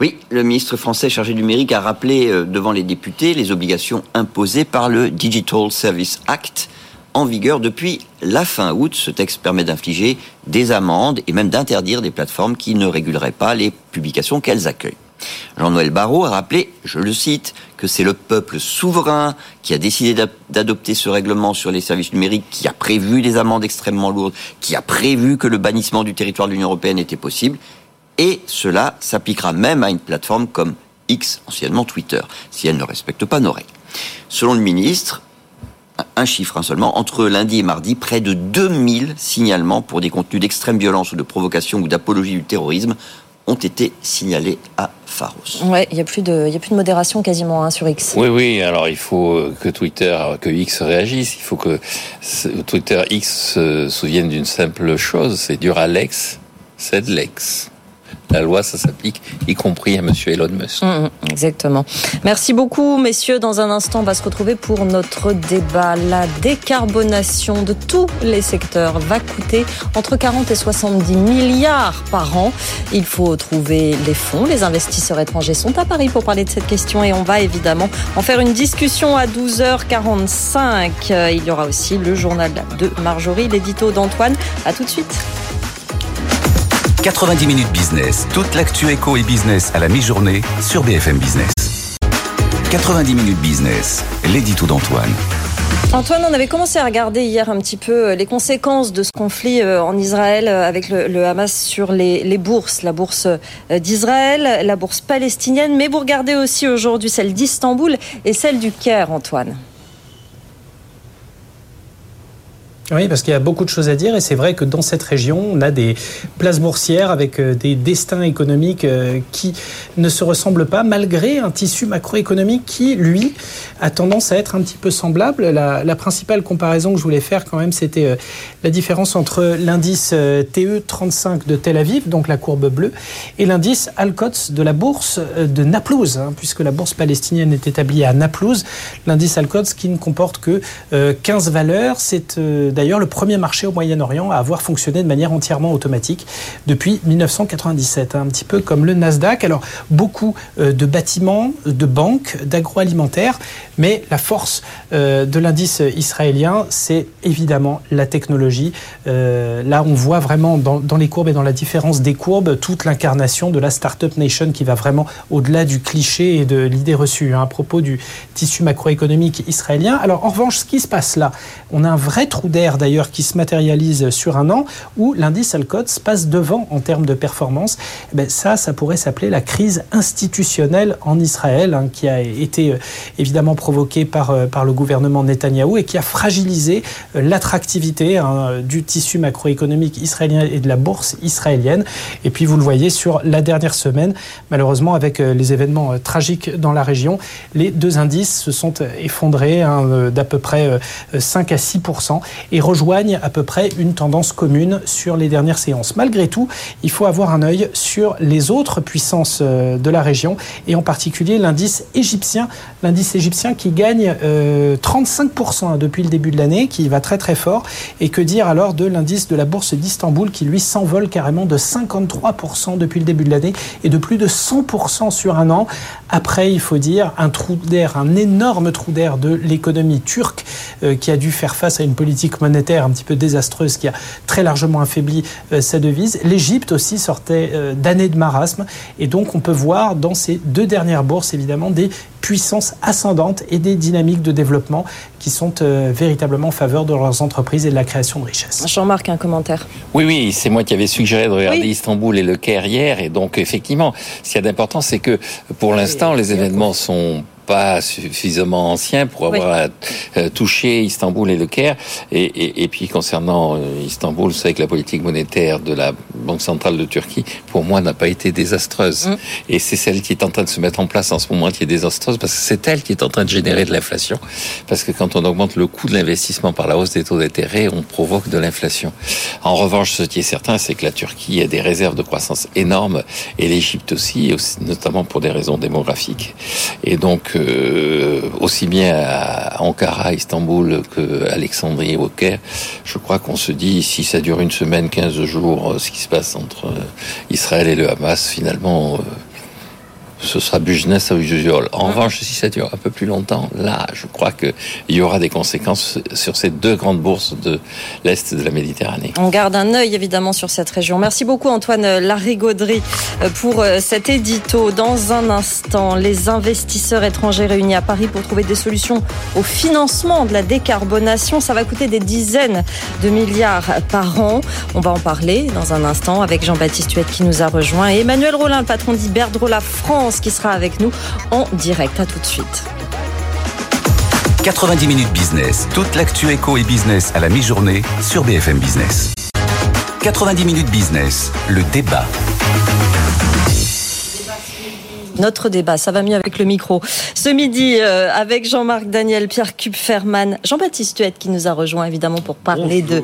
Oui, le ministre français chargé du numérique a rappelé euh, devant les députés les obligations imposées par le Digital Service Act en vigueur depuis la fin août. Ce texte permet d'infliger des amendes et même d'interdire des plateformes qui ne réguleraient pas les publications qu'elles accueillent. Jean-Noël Barrot a rappelé, je le cite, que c'est le peuple souverain qui a décidé d'adopter ce règlement sur les services numériques, qui a prévu des amendes extrêmement lourdes, qui a prévu que le bannissement du territoire de l'Union européenne était possible, et cela s'appliquera même à une plateforme comme X, anciennement Twitter, si elle ne respecte pas nos règles. Selon le ministre, un chiffre hein, seulement, entre lundi et mardi, près de 2000 signalements pour des contenus d'extrême violence ou de provocation ou d'apologie du terrorisme ont été signalés à Pharos. Ouais, il n'y a, plus de, y a plus de modération quasiment hein, sur X. Oui, oui, alors il faut que Twitter, que X réagisse, il faut que Twitter X se souvienne d'une simple chose, c'est Duralex, c'est de l'ex la loi, ça s'applique, y compris à Monsieur Elon Musk. Mm, mm, exactement. Merci beaucoup, messieurs. Dans un instant, on va se retrouver pour notre débat. La décarbonation de tous les secteurs va coûter entre 40 et 70 milliards par an. Il faut trouver les fonds. Les investisseurs étrangers sont à Paris pour parler de cette question et on va évidemment en faire une discussion à 12h45. Il y aura aussi le journal de Marjorie, l'édito d'Antoine. À tout de suite. 90 minutes business, toute l'actu éco et business à la mi-journée sur BFM Business. 90 minutes business, l'édito d'Antoine. Antoine, on avait commencé à regarder hier un petit peu euh, les conséquences de ce conflit euh, en Israël euh, avec le, Hamas sur les, les, bourses, la bourse d'Israël, la bourse palestinienne, mais vous regardez aussi aujourd'hui celle d'Istanbul et celle du Caire, Antoine. Oui, parce qu'il y a beaucoup de choses à dire et c'est vrai que dans cette région, on a des places boursières avec euh, des destins économiques euh, qui ne se ressemblent pas malgré un tissu macroéconomique qui, lui, a tendance à être un petit peu semblable. La, principale comparaison que je voulais faire quand même, c'était euh, la différence entre l'indice TE 35 de Tel Aviv, donc la courbe bleue, et l'indice Alcots de la bourse de Naplouse, hein, puisque la bourse palestinienne est établie à Naplouse. L'indice Alcots qui ne comporte que 15 valeurs, c'est d'ailleurs le premier marché au Moyen-Orient à avoir fonctionné de manière entièrement automatique depuis 1997, hein, un petit peu comme le Nasdaq. Alors beaucoup de bâtiments, de banques, d'agroalimentaire, mais la force de l'indice israélien, c'est évidemment la technologie. là, on voit vraiment dans, dans les courbes et dans la différence des courbes toute l'incarnation de la Startup Nation qui va vraiment au-delà du cliché et de l'idée reçue hein, à propos du tissu macroéconomique israélien. Alors en revanche, ce qui se passe là, on a un vrai trou d'air d'ailleurs qui se matérialise sur un an où l'indice Alcots passe devant en termes de performance. Eh ben, ça, ça pourrait s'appeler la crise institutionnelle en Israël hein, qui a été euh, évidemment provoquée par, euh, par le gouvernement Netanyahou et qui a fragilisé euh, l'attractivité hein, du tissu macroéconomique israélien et de la bourse israélienne. Et puis vous le voyez sur la dernière semaine, malheureusement avec les événements tragiques dans la région, les deux indices se sont effondrés hein, d'à peu près 5 à 6 et rejoignent à peu près une tendance commune sur les dernières séances. Malgré tout, il faut avoir un œil sur les autres puissances euh, de la région et en particulier l'indice égyptien, l'indice égyptien qui gagne 35% euh, depuis le début de l'année, qui va très très fort. Et que dire alors de l'indice de la bourse d'Istanbul qui lui s'envole carrément de 53% depuis le début de l'année et de plus de 100% sur un an? Après, il faut dire, un trou d'air, un énorme trou d'air de l'économie turque euh, qui a dû faire face à une politique monétaire un petit peu désastreuse qui a très largement affaibli euh, sa devise. L'Égypte aussi sortait euh, d'années de marasme et donc on peut voir dans ces deux dernières bourses évidemment des puissances ascendantes et des dynamiques de développement qui sont véritablement en faveur de leurs entreprises et de la création de richesses. Jean-Marc, un commentaire. Oui, oui, c'est moi qui avais suggéré de regarder Istanbul et le Caire hier. Et donc, effectivement, ce qu'il y a d'important, c'est que pour l'instant, les événements sont pas suffisamment ancien pour avoir euh, touché Istanbul et le Caire. Et, et, et puis concernant euh, Istanbul, savez que la politique monétaire de la Banque centrale de Turquie, pour moi, n'a pas été désastreuse. Mm. Et c'est celle qui est en train de se mettre en place en ce moment qui est désastreuse parce que c'est elle qui est en train de générer de l'inflation. Parce que quand on augmente le coût de l'investissement par la hausse des taux d'intérêt, on provoque de l'inflation. En revanche, ce qui est certain, c'est que la Turquie a des réserves de croissance énormes et l'Égypte aussi, notamment pour des raisons démographiques. Et donc, euh, aussi bien à Ankara, Istanbul que Alexandrie au Caire, je crois qu'on se dit si ça dure une semaine, 15 jours, euh, ce qui se passe entre euh, Israël et le Hamas, finalement, ce sera business as usual. En revanche, si ça dure un peu plus longtemps, là, je crois qu'il y aura des conséquences sur ces deux grandes bourses de l'Est de la Méditerranée. On garde un œil évidemment sur cette région. Merci beaucoup Antoine Larigauderie pour euh, cet édito. Dans un instant, les investisseurs étrangers réunis à Paris pour trouver des solutions au financement de la décarbonation. Ça va coûter des dizaines de milliards par an. On va en parler dans un instant avec Jean-Baptiste Huette qui nous a rejoint et Emmanuel Rollin, le patron d'Iberdrola France qui sera avec nous en direct. À tout de suite. 90 minutes business. Toute l'actu éco et business à la mi-journée sur BFM Business. 90 minutes business. Le débat notre débat. Ça va mieux avec le micro. Ce midi, euh, avec Jean-Marc Daniel, Pierre Kupferman, Jean-Baptiste Huette qui nous a rejoint évidemment pour parler de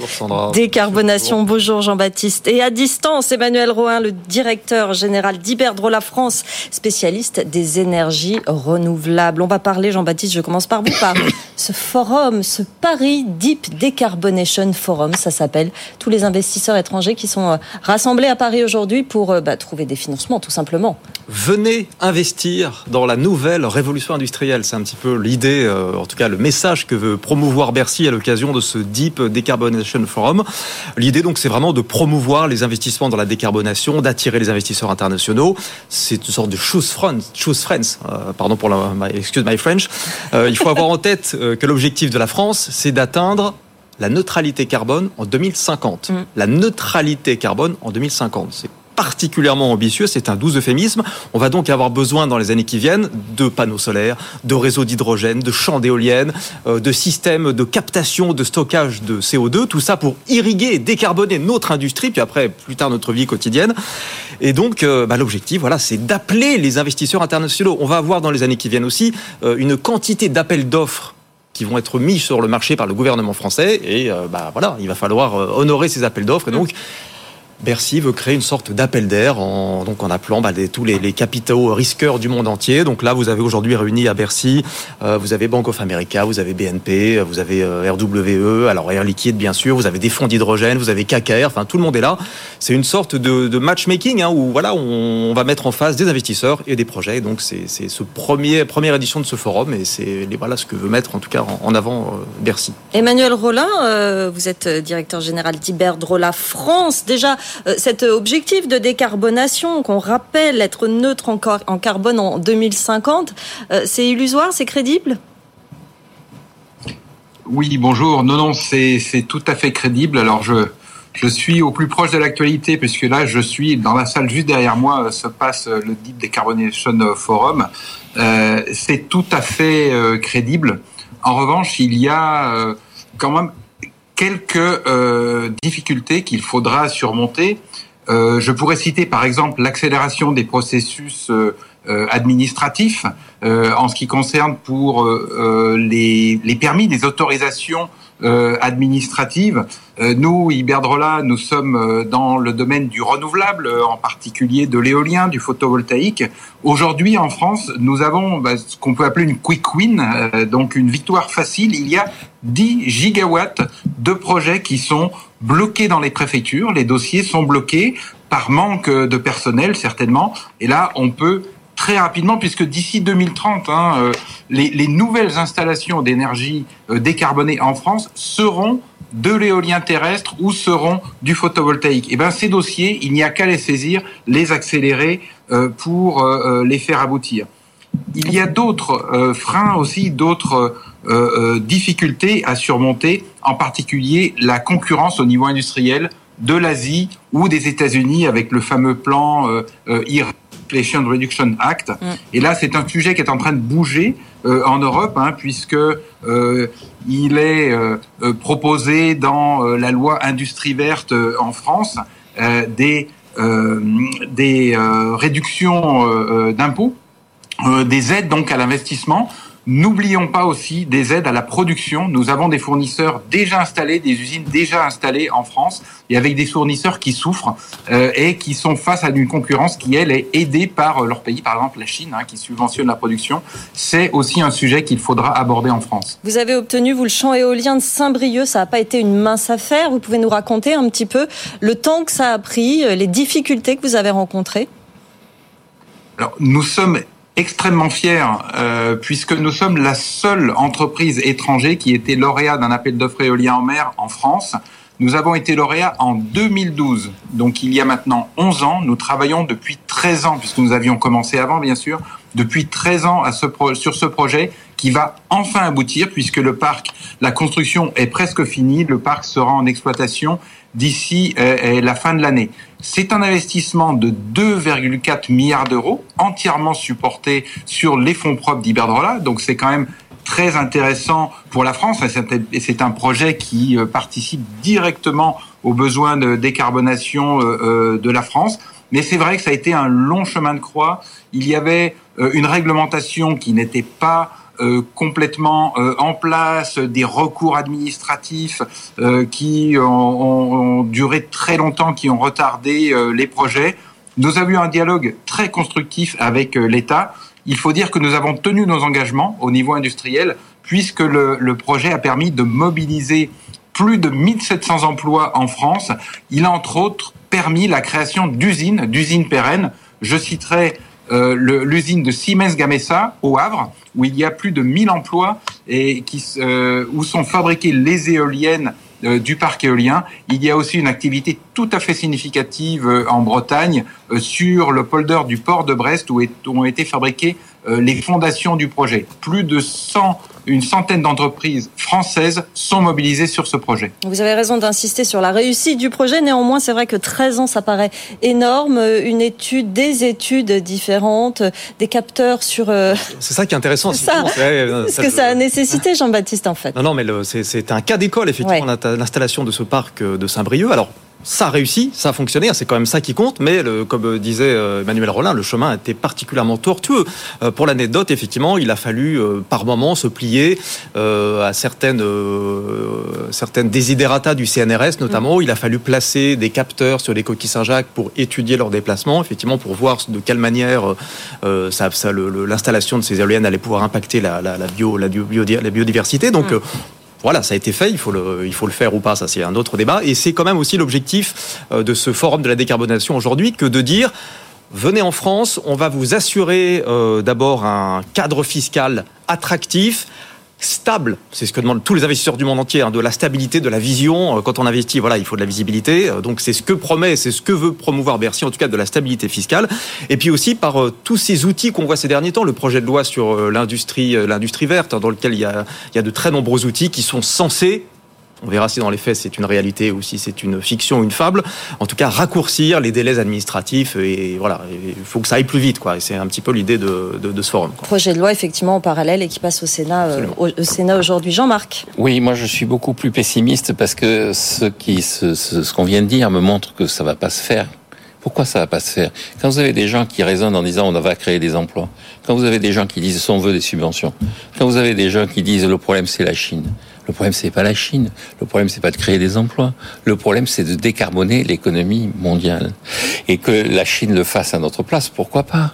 décarbonation. Bonjour, Jean-Baptiste. Et à distance, Emmanuel Rohin, le directeur général d'Iberdrola France, spécialiste des énergies renouvelables. On va parler, Jean-Baptiste, je commence par vous, par ce forum, ce Paris Deep Decarbonation Forum, ça s'appelle. Tous les investisseurs étrangers qui sont euh, rassemblés à Paris aujourd'hui pour euh, bah, trouver des financements, tout simplement. Venez investir dans la nouvelle révolution industrielle. C'est un petit peu l'idée, euh, en tout cas le message que veut promouvoir Bercy à l'occasion de ce Deep Decarbonation Forum. L'idée donc c'est vraiment de promouvoir les investissements dans la décarbonation, d'attirer les investisseurs internationaux. C'est une sorte de choose friends, choose friends. Euh, pardon pour la, excuse my French. Euh, il faut avoir en tête que l'objectif de la France, c'est d'atteindre la neutralité carbone en 2050. Mm. La neutralité carbone en 2050. C'est particulièrement ambitieux, c'est un doux euphémisme. On va donc avoir besoin dans les années qui viennent de panneaux solaires, de réseaux d'hydrogène, de champs d'éoliennes, euh, de systèmes de captation, de stockage de CO2, tout ça pour irriguer et décarboner notre industrie, puis après, plus tard, notre vie quotidienne. Et donc, euh, bah, l'objectif, voilà, c'est d'appeler les investisseurs internationaux. On va avoir dans les années qui viennent aussi euh, une quantité d'appels d'offres qui vont être mis sur le marché par le gouvernement français. Et bah, voilà, il va falloir honorer ces appels d'offres. Donc, Bercy veut créer une sorte d'appel d'air en, donc en appelant bah, tous les, capitaux risqueurs du monde entier. Donc là, vous avez aujourd'hui réuni à Bercy, euh, vous avez Bank of America, vous avez BNP, vous avez euh, RWE, alors Air Liquide bien sûr, vous avez des fonds d'hydrogène, vous avez KKR, enfin tout le monde est là. C'est une sorte de, matchmaking hein, où voilà, on, va mettre en face des investisseurs et des projets. Donc c'est ce premier première édition de ce forum et c'est voilà ce que veut mettre en tout cas en, avant euh, Bercy. Emmanuel Rollin, vous êtes directeur général d'Iberdrola France. Déjà, euh, cet objectif de décarbonation qu'on rappelle être neutre en, carbone en 2050, euh, c'est illusoire, c'est crédible? Oui, bonjour. Non, non, c'est tout à fait crédible. Alors je, je suis au plus proche de l'actualité puisque là, je suis dans la salle juste derrière moi euh, se passe le Deep Decarbonation Forum. c'est tout à fait crédible. En revanche, il y a quand même quelques euh, difficultés qu'il faudra surmonter. Euh, je pourrais citer par exemple l'accélération des processus euh, administratifs en ce qui concerne pour les, les, permis, des autorisations euh, administrative. Euh, nous, Iberdrola, nous sommes euh, dans le domaine du renouvelable, en particulier de l'éolien, du photovoltaïque. Aujourd'hui, en France, nous avons bah, ce qu'on peut appeler une quick win, donc une victoire facile. Il y a 10 gigawatts de projets qui sont bloqués dans les préfectures. Les dossiers sont bloqués par manque de personnel, certainement. Et là, on peut très rapidement, puisque d'ici 2030, hein, euh, les, les, nouvelles installations d'énergie euh, décarbonée en France seront de l'éolien terrestre ou seront du photovoltaïque. Et eh ben ces dossiers, il n'y a qu'à les saisir, les accélérer euh, pour les faire aboutir. Il y a d'autres freins aussi, d'autres difficultés à surmonter, en particulier la concurrence au niveau industriel de l'Asie ou des États-Unis avec le fameux plan IRA Inflation Reduction Act. Mm. Et là, c'est un sujet qui est en train de bouger euh, en Europe, hein, puisque euh, il est euh, proposé dans la loi industrie verte en France des des réductions d'impôts, des aides donc à l'investissement N'oublions pas aussi des aides à la production. Nous avons des fournisseurs déjà installés, des usines déjà installées en France, et avec des fournisseurs qui souffrent euh, et qui sont face à une concurrence qui, elle, est aidée par euh, leur pays, par exemple la Chine, hein, qui subventionne la production. C'est aussi un sujet qu'il faudra aborder en France. Vous avez obtenu, vous, le champ éolien de Saint-Brieuc. Ça n'a pas été une mince affaire. Vous pouvez nous raconter un petit peu le temps que ça a pris, euh, les difficultés que vous avez rencontrées? Alors, nous sommes extrêmement fiers euh, puisque nous sommes la seule entreprise étrangère qui était lauréat d'un appel d'offres éolien en mer en France. Nous avons été lauréats en 2012, donc il y a maintenant 11 ans. Nous travaillons depuis 13 ans, puisque nous avions commencé avant, bien sûr, depuis 13 ans à ce sur ce projet qui va enfin aboutir, puisque le parc, la construction est presque finie, le parc sera en exploitation d'ici euh, la fin de l'année. C'est un investissement de 2,4 milliards d'euros, entièrement supporté sur les fonds propres d'Iberdrola. Donc c'est quand même très intéressant pour la France et c'est un projet qui euh, participe directement aux besoins de décarbonation euh, de la France. Mais c'est vrai que ça a été un long chemin de croix. Il y avait une réglementation qui n'était pas euh, complètement euh, en place, des recours administratifs euh, qui ont, duré très longtemps, qui ont retardé les projets. Nous avons eu un dialogue très constructif avec l'État. Il faut dire que nous avons tenu nos engagements au niveau industriel, puisque le, le projet a permis de mobiliser plus de 1700 emplois en France. Il a entre autres permis la création d'usines, d'usines pérennes. Je citerai euh, l'usine de Siemens Gamesa au Havre, où il y a plus de 1000 emplois et qui, euh, où sont fabriquées les éoliennes euh, du parc éolien. Il y a aussi une activité tout à fait significative en Bretagne sur le polder du port de Brest où, ont été fabriquées les fondations du projet. Plus de 100 une centaine d'entreprises françaises sont mobilisées sur ce projet. Vous avez raison d'insister sur la réussite du projet. Néanmoins, c'est vrai que 13 ans, ça paraît énorme. Une étude, des études différentes, des capteurs sur... Euh, c'est ça qui est intéressant. C'est ça. Ce que ça a nécessité, Jean-Baptiste, en fait. Non, non, mais c'est un cas d'école, effectivement, l'installation de ce parc euh, de Saint-Brieuc. Alors, ça a réussi, ça a fonctionné, hein, c'est quand même ça qui compte, mais le, comme disait euh, Emmanuel Rollin, le chemin a été particulièrement tortueux. Euh, pour l'anecdote, effectivement, il a fallu euh, par moments se plier à certaines, certaines désidératas du CNRS, notamment. Mm. Il a fallu placer des capteurs sur les coquilles Saint-Jacques pour étudier leur déplacement, effectivement, pour voir de quelle manière ça, ça, l'installation de ces éoliennes allait pouvoir impacter la, la, la, bio, la, la biodiversité. Donc, mm. Voilà, ça a été fait, il faut le, il faut le faire ou pas, ça c'est un autre débat. Et c'est quand même aussi l'objectif euh, de ce forum de la décarbonation aujourd'hui que de dire venez en France, on va vous assurer euh, d'abord un cadre fiscal attractif stable. C'est ce que demandent tous les investisseurs du monde entier, hein, de la stabilité, de la vision. Euh, quand on investit, voilà, il faut de la visibilité. Euh, donc c'est ce que promet, c'est ce que veut promouvoir Bercy, en tout cas de la stabilité fiscale. Et puis aussi par euh, tous ces outils qu'on voit ces derniers temps, le projet de loi sur l'industrie, l'industrie verte, hein, dans lequel il y, a, il y a de très nombreux outils qui sont censés on verra si dans les faits c'est une réalité ou si c'est une fiction ou une fable. En tout cas, raccourcir les délais administratifs et voilà, il faut que ça aille plus vite, quoi. Et c'est un petit peu l'idée de, ce forum. Projet de loi effectivement en parallèle et qui passe au Sénat, euh, au, Sénat aujourd'hui. Jean-Marc? Oui, moi je suis beaucoup plus pessimiste parce que ce qui, ce, ce, qu'on vient de dire me montre que ça va pas se faire. Pourquoi ça va pas se faire? Quand vous avez des gens qui raisonnent en disant on va créer des emplois, quand vous avez des gens qui disent on veut des subventions, quand vous avez des gens qui disent le problème c'est la Chine, le problème, c'est pas la Chine. Le problème, c'est pas de créer des emplois. Le problème, c'est de décarboner l'économie mondiale. Et que la Chine le fasse à notre place, pourquoi pas?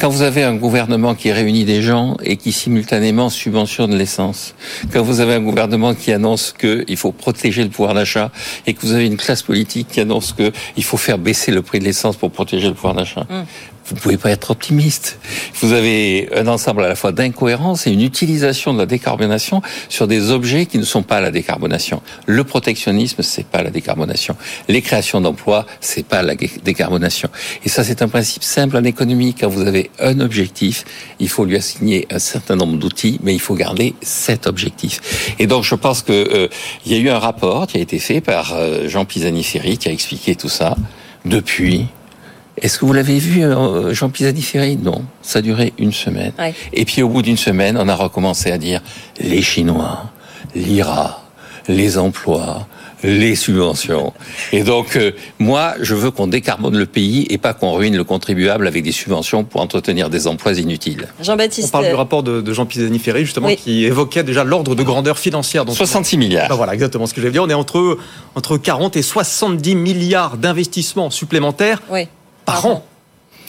Quand vous avez un gouvernement qui réunit des gens et qui simultanément subventionne l'essence, quand vous avez un gouvernement qui annonce qu'il faut protéger le pouvoir d'achat et que vous avez une classe politique qui annonce qu'il faut faire baisser le prix de l'essence pour protéger le pouvoir d'achat, hum vous ne pouvez pas être optimiste. Vous avez un ensemble à la fois d'incohérences et une utilisation de la décarbonation sur des objets qui ne sont pas la décarbonation. Le protectionnisme, c'est pas la décarbonation. Les créations d'emplois, c'est pas la décarbonation. Et ça, c'est un principe simple en économie. Quand vous avez un objectif, il faut lui assigner un certain nombre d'outils, mais il faut garder cet objectif. Et donc, je pense que euh, il y a eu un rapport qui a été fait par euh, Jean Pisani-Ferry qui a expliqué tout ça. Depuis, est-ce que vous l'avez vu, euh, Jean Pisani-Ferry? Non, ça a duré une semaine. Et puis au bout d'une semaine, on a recommencé à dire les Chinois, l'IRA, les emplois, les subventions. Et donc, euh, moi, je veux qu'on décarbone le pays et pas qu'on ruine le contribuable avec des subventions pour entretenir des emplois inutiles. Jean-Baptiste. On parle du rapport de, Jean Pisani-Ferry, justement, qui évoquait déjà l'ordre de grandeur financière. 66 milliards. Ben voilà, exactement ce que je vais dire. On est entre, entre 40 et 70 milliards d'investissements supplémentaires oui par an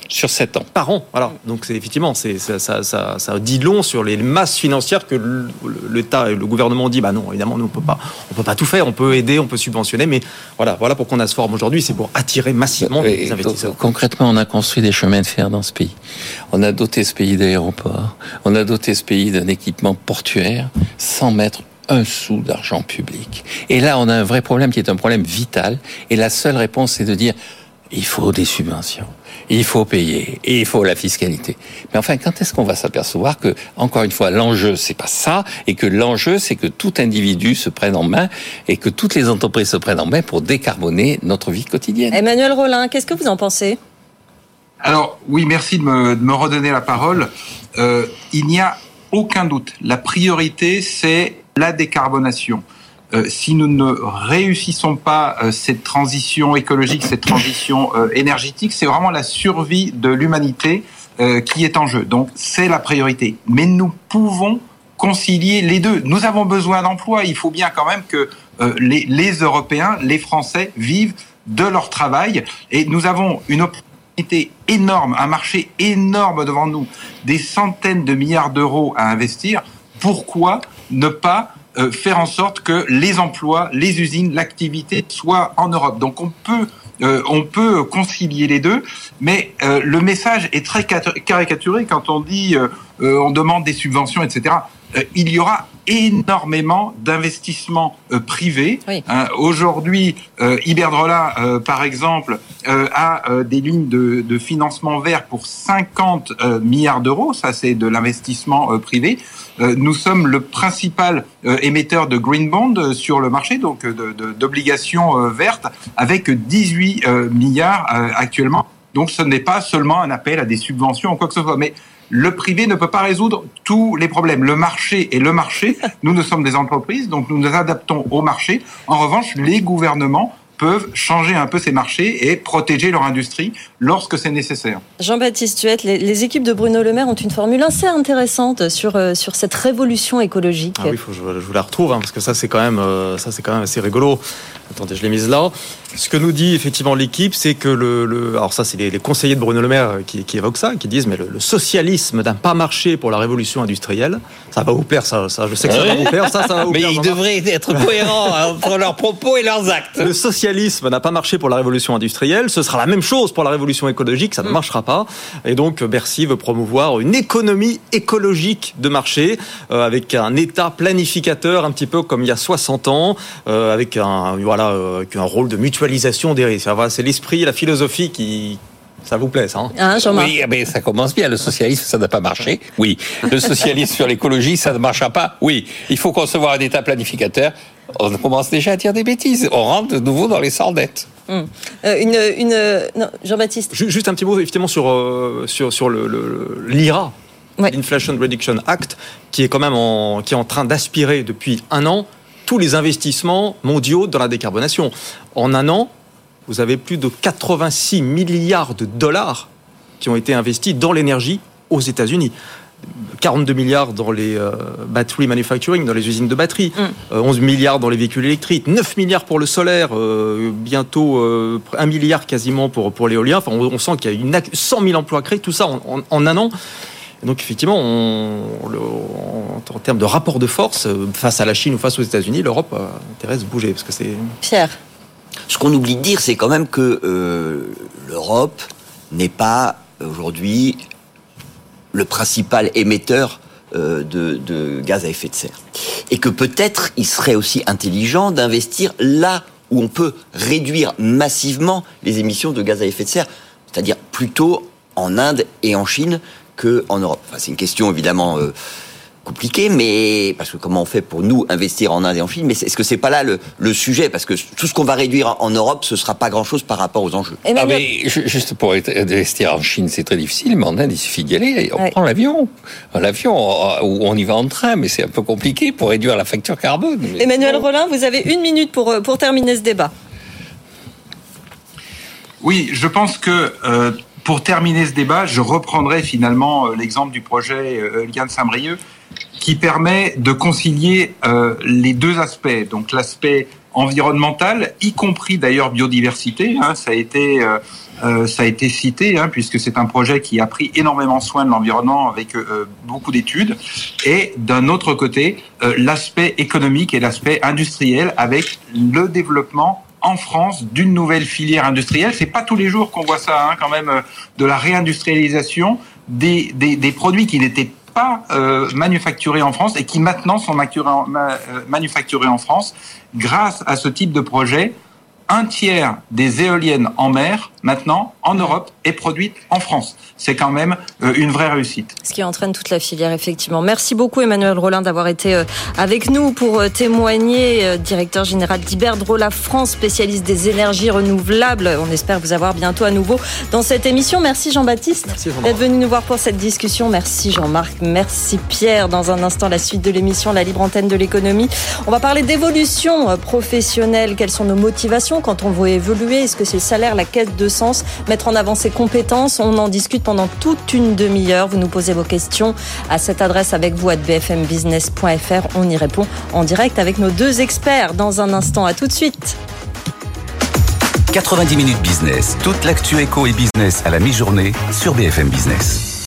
sur 7 ans. Par an, voilà. Donc c'est effectivement, c'est ça, ça, ça, dit long sur les masses financières que l'État et le gouvernement dit. Bah non, évidemment, nous on peut pas, on peut pas tout faire. On peut aider, on peut subventionner, mais voilà, voilà pourquoi on a ce forum aujourd'hui, c'est pour attirer massivement les investisseurs. concrètement, on a construit des chemins de fer dans ce pays. On a doté ce pays d'aéroports. On a doté ce pays d'un équipement portuaire sans mettre un sou d'argent public. Et là, on a un vrai problème qui est un problème vital. Et la seule réponse, c'est de dire il faut des subventions, il faut payer, et il faut la fiscalité. Mais enfin, quand est-ce qu'on va s'apercevoir que, encore une fois, l'enjeu c'est pas ça, et que l'enjeu c'est que tout individu se prenne en main et que toutes les entreprises se prennent en main pour décarboner notre vie quotidienne? Emmanuel Rollin, qu'est-ce que vous en pensez? Alors oui, merci de me, redonner la parole. Euh, il n'y a aucun doute, la priorité c'est la décarbonation. Euh, si nous ne réussissons pas euh, cette transition écologique, cette transition euh, énergétique, c'est vraiment la survie de l'humanité qui est en jeu. Donc c'est la priorité. Mais nous pouvons concilier les deux. Nous avons besoin d'emplois. Il faut bien quand même que les, les, Européens, les Français vivent de leur travail. Et nous avons une opportunité énorme, un marché énorme devant nous, des centaines de milliards d'euros à investir. Pourquoi ne pas euh, faire en sorte que les emplois, les usines, l'activité soient en Europe. Donc on peut euh, on peut concilier les deux, mais euh, le message est très caricaturé quand on dit on demande des subventions, etc. il y aura énormément d'investissements privés. Hein, aujourd'hui, Iberdrola, par exemple, a des lignes de, de, financement vert pour 50 milliards d'euros. Ça, c'est de l'investissement privé. Euh, nous sommes le principal euh, émetteur de green bond euh, sur le marché, donc d'obligations vertes, avec 18 milliards actuellement. Donc ce n'est pas seulement un appel à des subventions ou quoi que ce soit, mais le privé ne peut pas résoudre tous les problèmes. Le marché est le marché. Nous, nous sommes des entreprises, donc nous nous adaptons au marché. En revanche, les gouvernements peuvent changer un peu ces marchés et protéger leur industrie lorsque c'est nécessaire. Jean-Baptiste Tuette, les, les, équipes de Bruno Le Maire ont une formule assez intéressante sur, euh, sur cette révolution écologique. Ah oui, faut, je, je, vous la retrouve, hein, parce que ça c'est quand, même, euh, ça, c'est quand même assez rigolo. Attendez, je l'ai mise là. Ce que nous dit effectivement l'équipe, c'est que le, le, Alors ça, c'est les, les, conseillers de Bruno Le Maire qui, qui évoquent ça, qui disent, mais le, le socialisme n'a pas marché pour la révolution industrielle. Ça va vous plaire, ça, ça je sais que ça va vous plaire. Ça, ça va vous mais plaire, ils devraient être cohérents entre leurs propos et leurs actes. Le socialisme n'a pas marché pour la révolution industrielle. Ce sera la même chose pour la révolution écologique. Ça ne marchera pas. Et donc, Bercy veut promouvoir une économie écologique de marché euh, avec un État planificateur, un petit peu comme il y a 60 ans, euh, avec un voilà, euh, avec un rôle de mutualisation des risques. C'est l'esprit, la philosophie qui ça vous plaît, ça hein hein, Oui, mais ça commence bien. Le socialisme, ça n'a pas marché. Oui. Le socialisme sur l'écologie, ça ne marchera pas. Oui. Il faut concevoir un État planificateur. On commence déjà à dire des bêtises. On rentre de nouveau dans les sordettes. Hum. Euh, une, une... Jean-Baptiste. Juste un petit mot, effectivement, sur, euh, sur, sur le, le, l'IRA, ouais. l'Inflation Reduction Act, qui est quand même en, qui est en train d'aspirer depuis un an tous les investissements mondiaux dans la décarbonation. En un an, vous avez plus de 86 milliards de dollars qui ont été investis dans l'énergie aux États-Unis. 42 milliards dans les euh, battery manufacturing, dans les usines de batterie, mm. euh, 11 milliards dans les véhicules électriques, 9 milliards pour le solaire, euh, bientôt 1 milliard quasiment pour, pour l'éolien. Enfin, on, on sent qu'il y a une, 100 000 emplois créés, tout ça en, en, en un an. Et donc effectivement, on, le, en, en, termes de rapport de force, face à la Chine ou face aux États-Unis, l'Europe a intérêt à se bouger. Parce que c'est... Pierre ce qu'on oublie de dire, c'est quand même que euh, l'Europe n'est pas aujourd'hui le principal émetteur euh, de, de, gaz à effet de serre. Et que peut-être il serait aussi intelligent d'investir là où on peut réduire massivement les émissions de gaz à effet de serre, c'est-à-dire plutôt en Inde et en Chine qu'en Europe. Enfin, c'est une question évidemment euh, compliqué, mais parce que comment on fait pour nous investir en Inde et en Chine? Mais est-ce que c'est pas là le, le, sujet? Parce que tout ce qu'on va réduire en Europe, ce sera pas grand-chose par rapport aux enjeux. Ah mais juste pour investir en Chine, c'est très difficile, mais en Inde, il suffit d'y aller. On ouais. prend l'avion, l'avion, ou on y va en train, mais c'est un peu compliqué pour réduire la facture carbone. Emmanuel Rollin, vous avez une minute pour pour terminer ce débat. Oui, je pense que. Euh, pour terminer ce débat, je reprendrai finalement euh, l'exemple du projet euh, Lien de Saint-Brieuc, qui permet de concilier euh, les deux aspects. Donc l'aspect environnemental, y compris d'ailleurs biodiversité, hein, ça a été ça a été cité hein, puisque c'est un projet qui a pris énormément soin de l'environnement avec beaucoup d'études, et d'un autre côté l'aspect économique et l'aspect industriel avec le développement en France d'une nouvelle filière industrielle. C'est pas tous les jours qu'on voit ça, hein, quand même, de la réindustrialisation des, des, des produits qui n'étaient pas euh, manufacturés en France et qui maintenant sont manufacturés en France grâce à ce type de projet. Un tiers des éoliennes en mer, maintenant, en Europe, est produite en France. C'est quand même euh, une vraie réussite. Ce qui entraîne toute la filière, effectivement. Merci beaucoup, Emmanuel Rollin, d'avoir été euh, avec nous pour témoigner. Directeur général d'Iberdrola France, spécialiste des énergies renouvelables. On espère vous avoir bientôt à nouveau dans cette émission. Merci, Jean-Baptiste, d'être venu nous voir pour cette discussion. Merci, Jean-Marc. Merci, Pierre. Dans un instant, la suite de l'émission, la libre antenne de l'économie. On va parler d'évolution professionnelle. Quelles sont nos motivations quand on veut évoluer? Est-ce que c'est le salaire, la quête de sens? En avant ses compétences On en discute pendant toute une demi-heure. Vous nous posez vos questions à cette adresse avec vous à bfmbusiness.fr. On y répond en direct avec nos deux experts dans un instant. À tout de suite. 90 minutes business, toute l'actu éco et business à la mi-journée sur BFM Business.